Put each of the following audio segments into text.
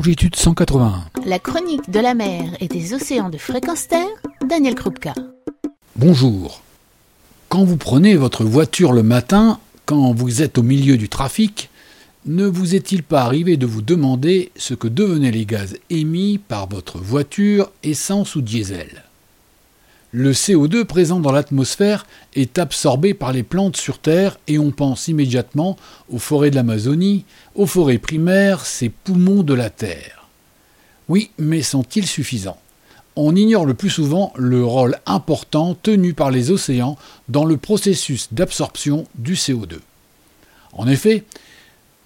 longitude 181. La chronique de la mer et des océans de fréquence terre, Daniel Krupka. Bonjour. Quand vous prenez votre voiture le matin, quand vous êtes au milieu du trafic, ne vous est-il pas arrivé de vous demander ce que devenaient les gaz émis par votre voiture essence ou diesel? Le CO2 présent dans l'atmosphère est absorbé par les plantes sur Terre et on pense immédiatement aux forêts de l'Amazonie, aux forêts primaires, ces poumons de la Terre. Oui, mais sont-ils suffisants? On ignore le plus souvent le rôle important tenu par les océans dans le processus d'absorption du CO2. En effet,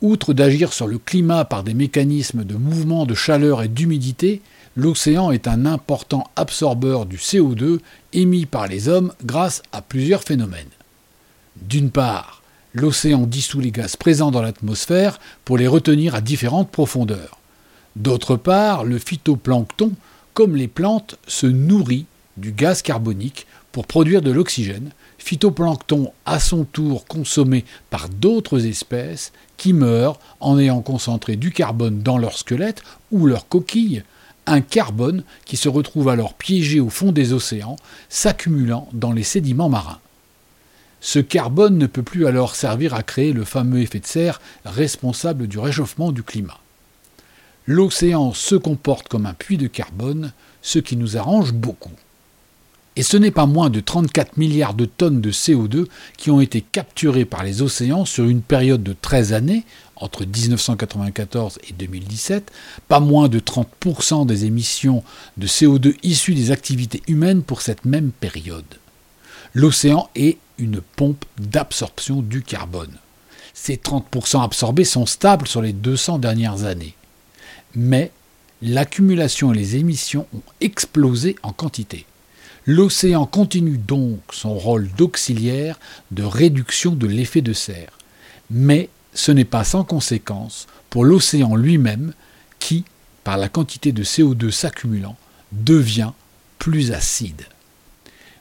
Outre d'agir sur le climat par des mécanismes de mouvement de chaleur et d'humidité, l'océan est un important absorbeur du CO2 émis par les hommes grâce à plusieurs phénomènes. D'une part, l'océan dissout les gaz présents dans l'atmosphère pour les retenir à différentes profondeurs. D'autre part, le phytoplancton, comme les plantes, se nourrit du gaz carbonique pour produire de l'oxygène, phytoplancton à son tour consommé par d'autres espèces qui meurent en ayant concentré du carbone dans leur squelette ou leur coquille, un carbone qui se retrouve alors piégé au fond des océans, s'accumulant dans les sédiments marins. Ce carbone ne peut plus alors servir à créer le fameux effet de serre responsable du réchauffement du climat. L'océan se comporte comme un puits de carbone, ce qui nous arrange beaucoup. Et ce n'est pas moins de 34 milliards de tonnes de CO2 qui ont été capturées par les océans sur une période de 13 années, entre 1994 et 2017, pas moins de 30% des émissions de CO2 issues des activités humaines pour cette même période. L'océan est une pompe d'absorption du carbone. Ces 30% absorbés sont stables sur les 200 dernières années. Mais l'accumulation et les émissions ont explosé en quantité. L'océan continue donc son rôle d'auxiliaire de réduction de l'effet de serre. Mais ce n'est pas sans conséquence pour l'océan lui-même qui, par la quantité de CO2 s'accumulant, devient plus acide.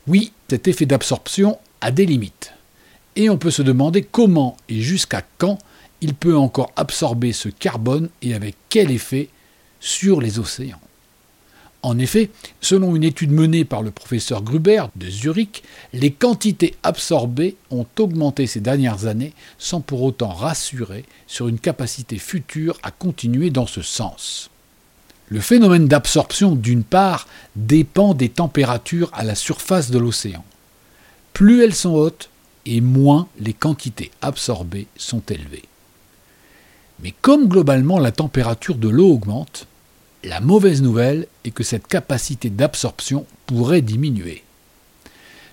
Oui, cet effet d'absorption a des limites. Et on peut se demander comment et jusqu'à quand il peut encore absorber ce carbone et avec quel effet sur les océans. En effet, selon une étude menée par le professeur Gruber de Zurich, les quantités absorbées ont augmenté ces dernières années sans pour autant rassurer sur une capacité future à continuer dans ce sens. Le phénomène d'absorption, d'une part, dépend des températures à la surface de l'océan. Plus elles sont hautes, et moins les quantités absorbées sont élevées. Mais comme globalement la température de l'eau augmente, la mauvaise nouvelle est que cette capacité d'absorption pourrait diminuer.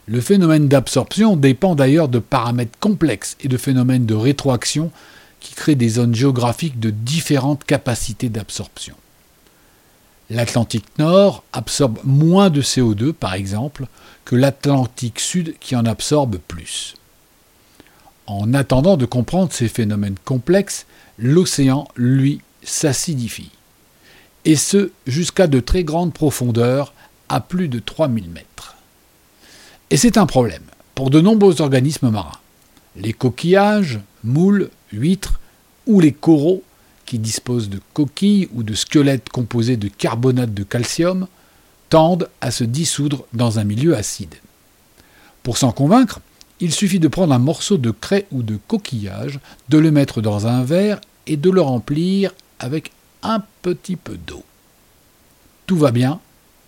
Le phénomène d'absorption dépend d'ailleurs de paramètres complexes et de phénomènes de rétroaction qui créent des zones géographiques de différentes capacités d'absorption. L'Atlantique Nord absorbe moins de CO2, par exemple, que l'Atlantique Sud qui en absorbe plus. En attendant de comprendre ces phénomènes complexes, l'océan, lui, s'acidifie et ce jusqu'à de très grandes profondeurs, à plus de 3000 mètres. Et c'est un problème pour de nombreux organismes marins. Les coquillages, moules, huîtres ou les coraux, qui disposent de coquilles ou de squelettes composés de carbonate de calcium, tendent à se dissoudre dans un milieu acide. Pour s'en convaincre, il suffit de prendre un morceau de craie ou de coquillage, de le mettre dans un verre et de le remplir avec un petit peu d'eau. Tout va bien,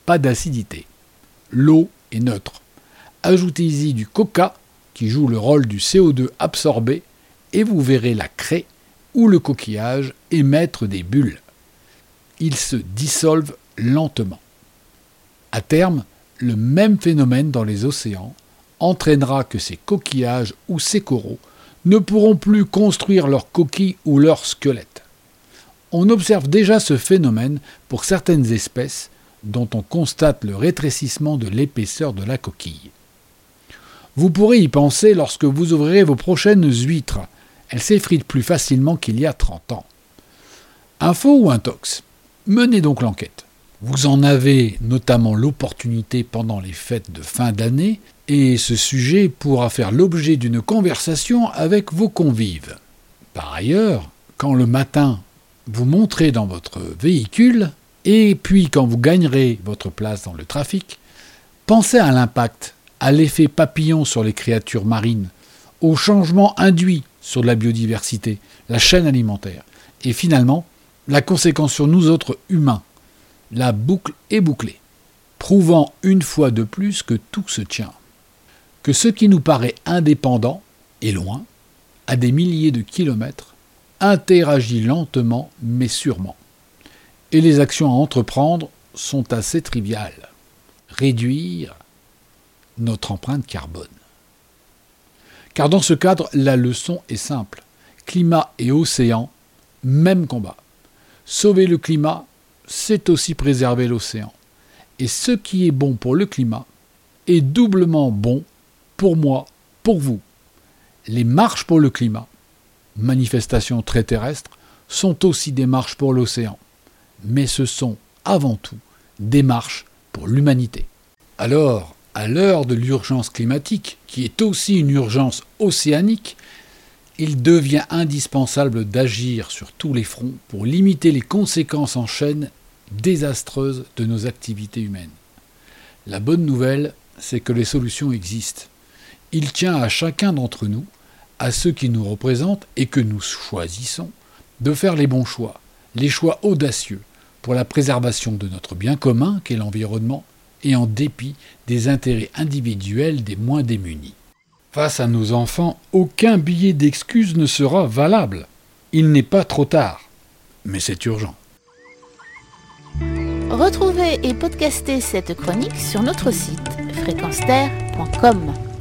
pas d'acidité. L'eau est neutre. Ajoutez-y du coca qui joue le rôle du CO2 absorbé et vous verrez la craie ou le coquillage émettre des bulles. Ils se dissolvent lentement. À terme, le même phénomène dans les océans entraînera que ces coquillages ou ces coraux ne pourront plus construire leurs coquilles ou leurs squelettes on observe déjà ce phénomène pour certaines espèces dont on constate le rétrécissement de l'épaisseur de la coquille. Vous pourrez y penser lorsque vous ouvrirez vos prochaines huîtres. Elles s'effritent plus facilement qu'il y a 30 ans. Info ou intox? Menez donc l'enquête. Vous en avez notamment l'opportunité pendant les fêtes de fin d'année, et ce sujet pourra faire l'objet d'une conversation avec vos convives. Par ailleurs, quand le matin vous montrez dans votre véhicule, et puis quand vous gagnerez votre place dans le trafic, pensez à l'impact, à l'effet papillon sur les créatures marines, au changement induit sur la biodiversité, la chaîne alimentaire, et finalement, la conséquence sur nous autres humains. La boucle est bouclée, prouvant une fois de plus que tout se tient. Que ce qui nous paraît indépendant et loin, à des milliers de kilomètres, interagit lentement mais sûrement. Et les actions à entreprendre sont assez triviales. Réduire notre empreinte carbone. Car dans ce cadre, la leçon est simple. Climat et océan, même combat. Sauver le climat, c'est aussi préserver l'océan. Et ce qui est bon pour le climat est doublement bon pour moi, pour vous. Les marches pour le climat, manifestations très terrestres, sont aussi des marches pour l'océan. Mais ce sont avant tout des marches pour l'humanité. Alors, à l'heure de l'urgence climatique, qui est aussi une urgence océanique, il devient indispensable d'agir sur tous les fronts pour limiter les conséquences en chaîne désastreuses de nos activités humaines. La bonne nouvelle, c'est que les solutions existent. Il tient à chacun d'entre nous, à ceux qui nous représentent et que nous choisissons, de faire les bons choix, les choix audacieux pour la préservation de notre bien commun qu'est l'environnement et en dépit des intérêts individuels des moins démunis. Face à nos enfants, aucun billet d'excuse ne sera valable. Il n'est pas trop tard, mais c'est urgent. Retrouvez et podcastez cette chronique sur notre site fréquenceterre.com.